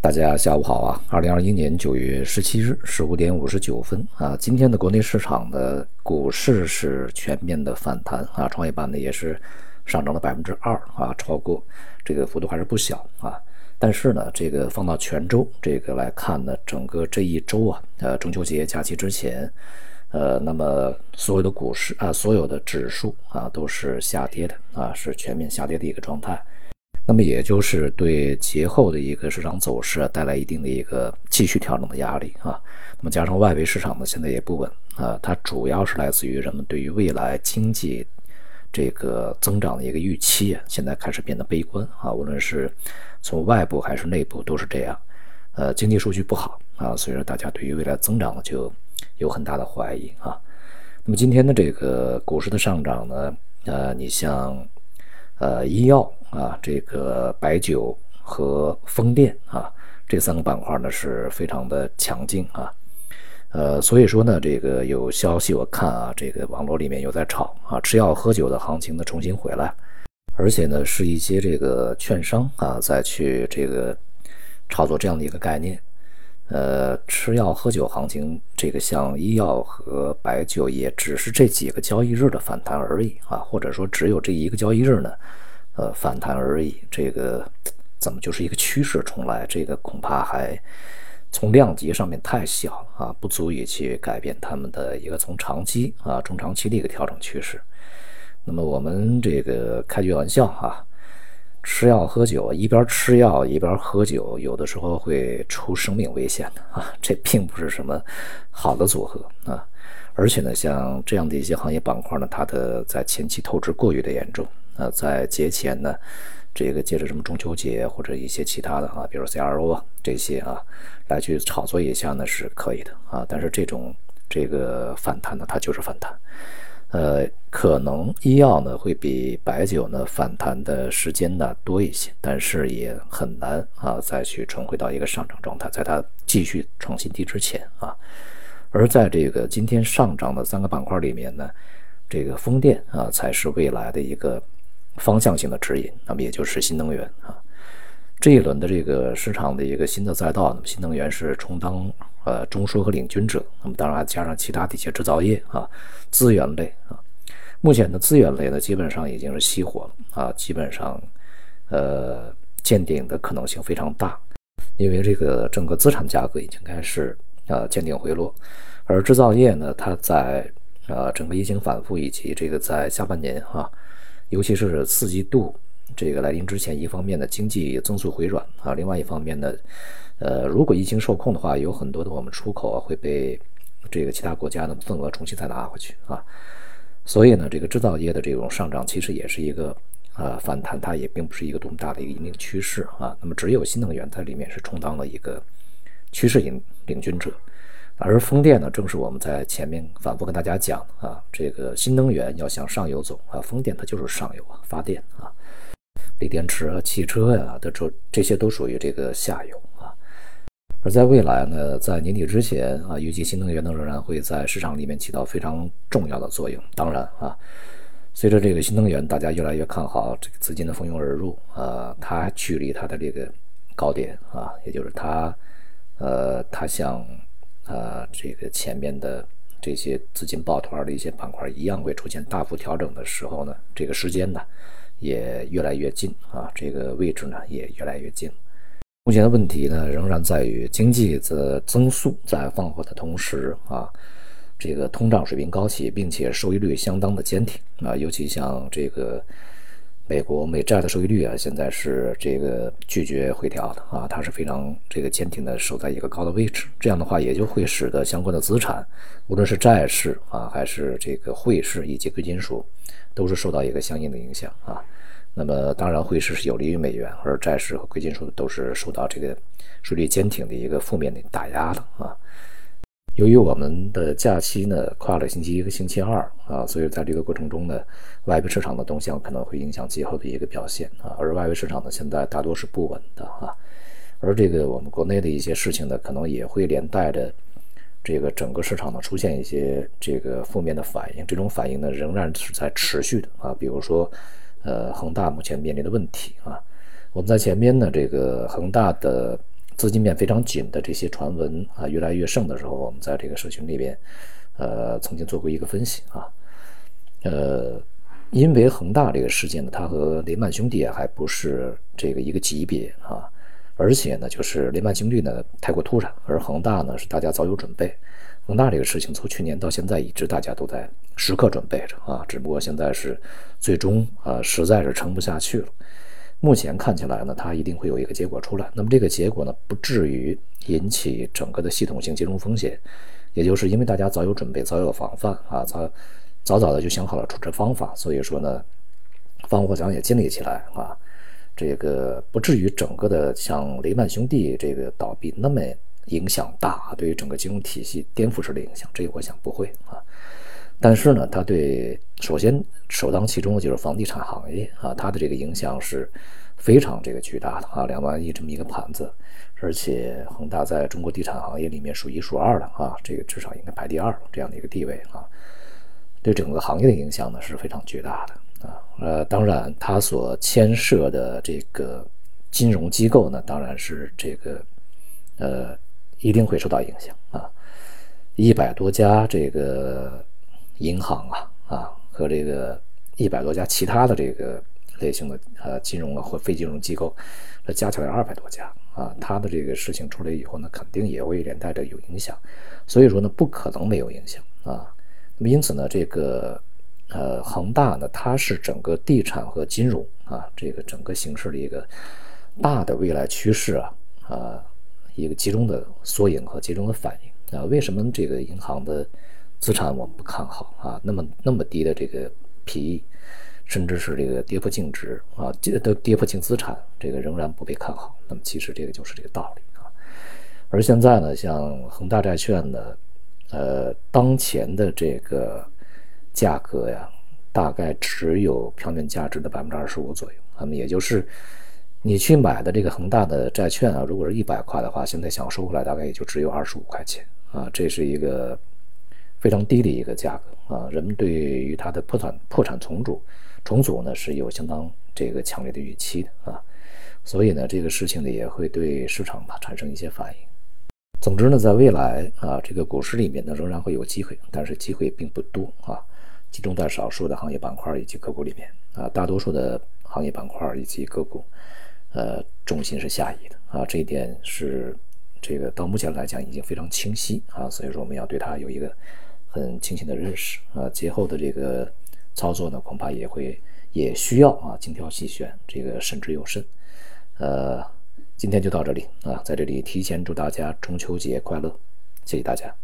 大家下午好啊！二零二一年九月十七日十五点五十九分啊，今天的国内市场的股市是全面的反弹啊，创业板呢也是上涨了百分之二啊，超过这个幅度还是不小啊。但是呢，这个放到全周这个来看呢，整个这一周啊，呃，中秋节假期之前，呃，那么所有的股市啊，所有的指数啊，都是下跌的啊，是全面下跌的一个状态。那么也就是对节后的一个市场走势带来一定的一个继续调整的压力啊。那么加上外围市场呢现在也不稳啊，它主要是来自于人们对于未来经济这个增长的一个预期，现在开始变得悲观啊。无论是从外部还是内部都是这样，呃，经济数据不好啊，所以说大家对于未来增长就有很大的怀疑啊。那么今天的这个股市的上涨呢，呃，你像呃医药。啊，这个白酒和风电啊，这三个板块呢是非常的强劲啊，呃，所以说呢，这个有消息我看啊，这个网络里面有在炒啊，吃药喝酒的行情呢重新回来，而且呢是一些这个券商啊再去这个炒作这样的一个概念。呃，吃药喝酒行情，这个像医药和白酒也只是这几个交易日的反弹而已啊，或者说只有这一个交易日呢。呃，反弹而已，这个怎么就是一个趋势重来？这个恐怕还从量级上面太小啊，不足以去改变他们的一个从长期啊、中长期的一个调整趋势。那么我们这个开句玩笑啊，吃药喝酒，一边吃药一边喝酒，有的时候会出生命危险的啊，这并不是什么好的组合啊。而且呢，像这样的一些行业板块呢，它的在前期透支过于的严重。那在节前呢，这个借着什么中秋节或者一些其他的啊，比如 CRO 啊这些啊，来去炒作一下呢是可以的啊。但是这种这个反弹呢，它就是反弹，呃，可能医药呢会比白酒呢反弹的时间呢多一些，但是也很难啊再去重回到一个上涨状态，在它继续创新低之前啊。而在这个今天上涨的三个板块里面呢，这个风电啊才是未来的一个。方向性的指引，那么也就是新能源啊，这一轮的这个市场的一个新的赛道，那么新能源是充当呃中枢和领军者，那么当然加上其他的一些制造业啊，资源类啊，目前的资源类呢基本上已经是熄火了啊，基本上呃见顶的可能性非常大，因为这个整个资产价格已经开始呃见顶回落，而制造业呢，它在呃整个疫情反复以及这个在下半年啊。尤其是四季度这个来临之前，一方面呢经济增速回软啊，另外一方面呢，呃，如果疫情受控的话，有很多的我们出口啊会被这个其他国家的份额重新再拿回去啊，所以呢，这个制造业的这种上涨其实也是一个啊反弹，它也并不是一个多么大的一个引领趋势啊。那么只有新能源在里面是充当了一个趋势领领军者。而风电呢，正是我们在前面反复跟大家讲啊，这个新能源要向上游走啊，风电它就是上游啊，发电啊，锂电池啊、汽车呀的这这些都属于这个下游啊。而在未来呢，在年底之前啊，预计新能源呢仍然会在市场里面起到非常重要的作用。当然啊，随着这个新能源大家越来越看好，这个资金的蜂拥而入啊，它距离它的这个高点啊，也就是它呃，它向啊，这个前面的这些资金抱团的一些板块一样会出现大幅调整的时候呢，这个时间呢也越来越近啊，这个位置呢也越来越近。目前的问题呢仍然在于经济的增速在放缓的同时啊，这个通胀水平高企，并且收益率相当的坚挺啊，尤其像这个。美国美债的收益率啊，现在是这个拒绝回调的啊，它是非常这个坚挺的守在一个高的位置。这样的话，也就会使得相关的资产，无论是债市啊，还是这个汇市以及贵金属，都是受到一个相应的影响啊。那么，当然汇市是有利于美元，而债市和贵金属都是受到这个收益率坚挺的一个负面的打压的啊。由于我们的假期呢跨了星期一和星期二啊，所以在这个过程中呢，外围市场的动向可能会影响节后的一个表现啊。而外围市场呢，现在大多是不稳的啊。而这个我们国内的一些事情呢，可能也会连带着这个整个市场呢出现一些这个负面的反应。这种反应呢，仍然是在持续的啊。比如说，呃，恒大目前面临的问题啊，我们在前面呢，这个恒大的。资金面非常紧的这些传闻啊越来越盛的时候，我们在这个社群里边，呃，曾经做过一个分析啊，呃，因为恒大这个事件呢，它和雷曼兄弟还不是这个一个级别啊，而且呢，就是雷曼兄弟呢太过突然，而恒大呢是大家早有准备。恒大这个事情从去年到现在一直大家都在时刻准备着啊，只不过现在是最终啊实在是撑不下去了。目前看起来呢，它一定会有一个结果出来。那么这个结果呢，不至于引起整个的系统性金融风险，也就是因为大家早有准备、早有防范啊，早早早的就想好了处置方法，所以说呢，防火墙也建立起来啊，这个不至于整个的像雷曼兄弟这个倒闭那么。影响大，对于整个金融体系颠覆式的影响，这个我想不会啊。但是呢，它对首先首当其冲的就是房地产行业啊，它的这个影响是非常这个巨大的啊，两万亿这么一个盘子，而且恒大在中国地产行业里面数一数二的啊，这个至少应该排第二这样的一个地位啊，对整个行业的影响呢是非常巨大的啊。呃，当然它所牵涉的这个金融机构呢，当然是这个呃。一定会受到影响啊！一百多家这个银行啊啊和这个一百多家其他的这个类型的呃金融啊或非金融机构，那加起来二百多家啊，它的这个事情出来以后呢，肯定也会连带着有影响。所以说呢，不可能没有影响啊。那么因此呢，这个呃恒大呢，它是整个地产和金融啊这个整个形势的一个大的未来趋势啊啊。一个集中的缩影和集中的反应啊，为什么这个银行的资产我们不看好啊？那么那么低的这个 PE，甚至是这个跌破净值啊，跌都跌破净资产，这个仍然不被看好。那么其实这个就是这个道理啊。而现在呢，像恒大债券呢，呃，当前的这个价格呀，大概只有票面价值的百分之二十五左右，那么也就是。你去买的这个恒大的债券啊，如果是一百块的话，现在想收回来大概也就只有二十五块钱啊，这是一个非常低的一个价格啊。人们对于它的破产破产重组重组呢是有相当这个强烈的预期的啊，所以呢这个事情呢也会对市场吧产生一些反应。总之呢，在未来啊，这个股市里面呢仍然会有机会，但是机会并不多啊，集中在少数的行业板块以及个股里面啊，大多数的行业板块以及个股。呃，重心是下移的啊，这一点是这个到目前来讲已经非常清晰啊，所以说我们要对它有一个很清醒的认识啊，节后的这个操作呢，恐怕也会也需要啊精挑细选，这个慎之又慎。呃，今天就到这里啊，在这里提前祝大家中秋节快乐，谢谢大家。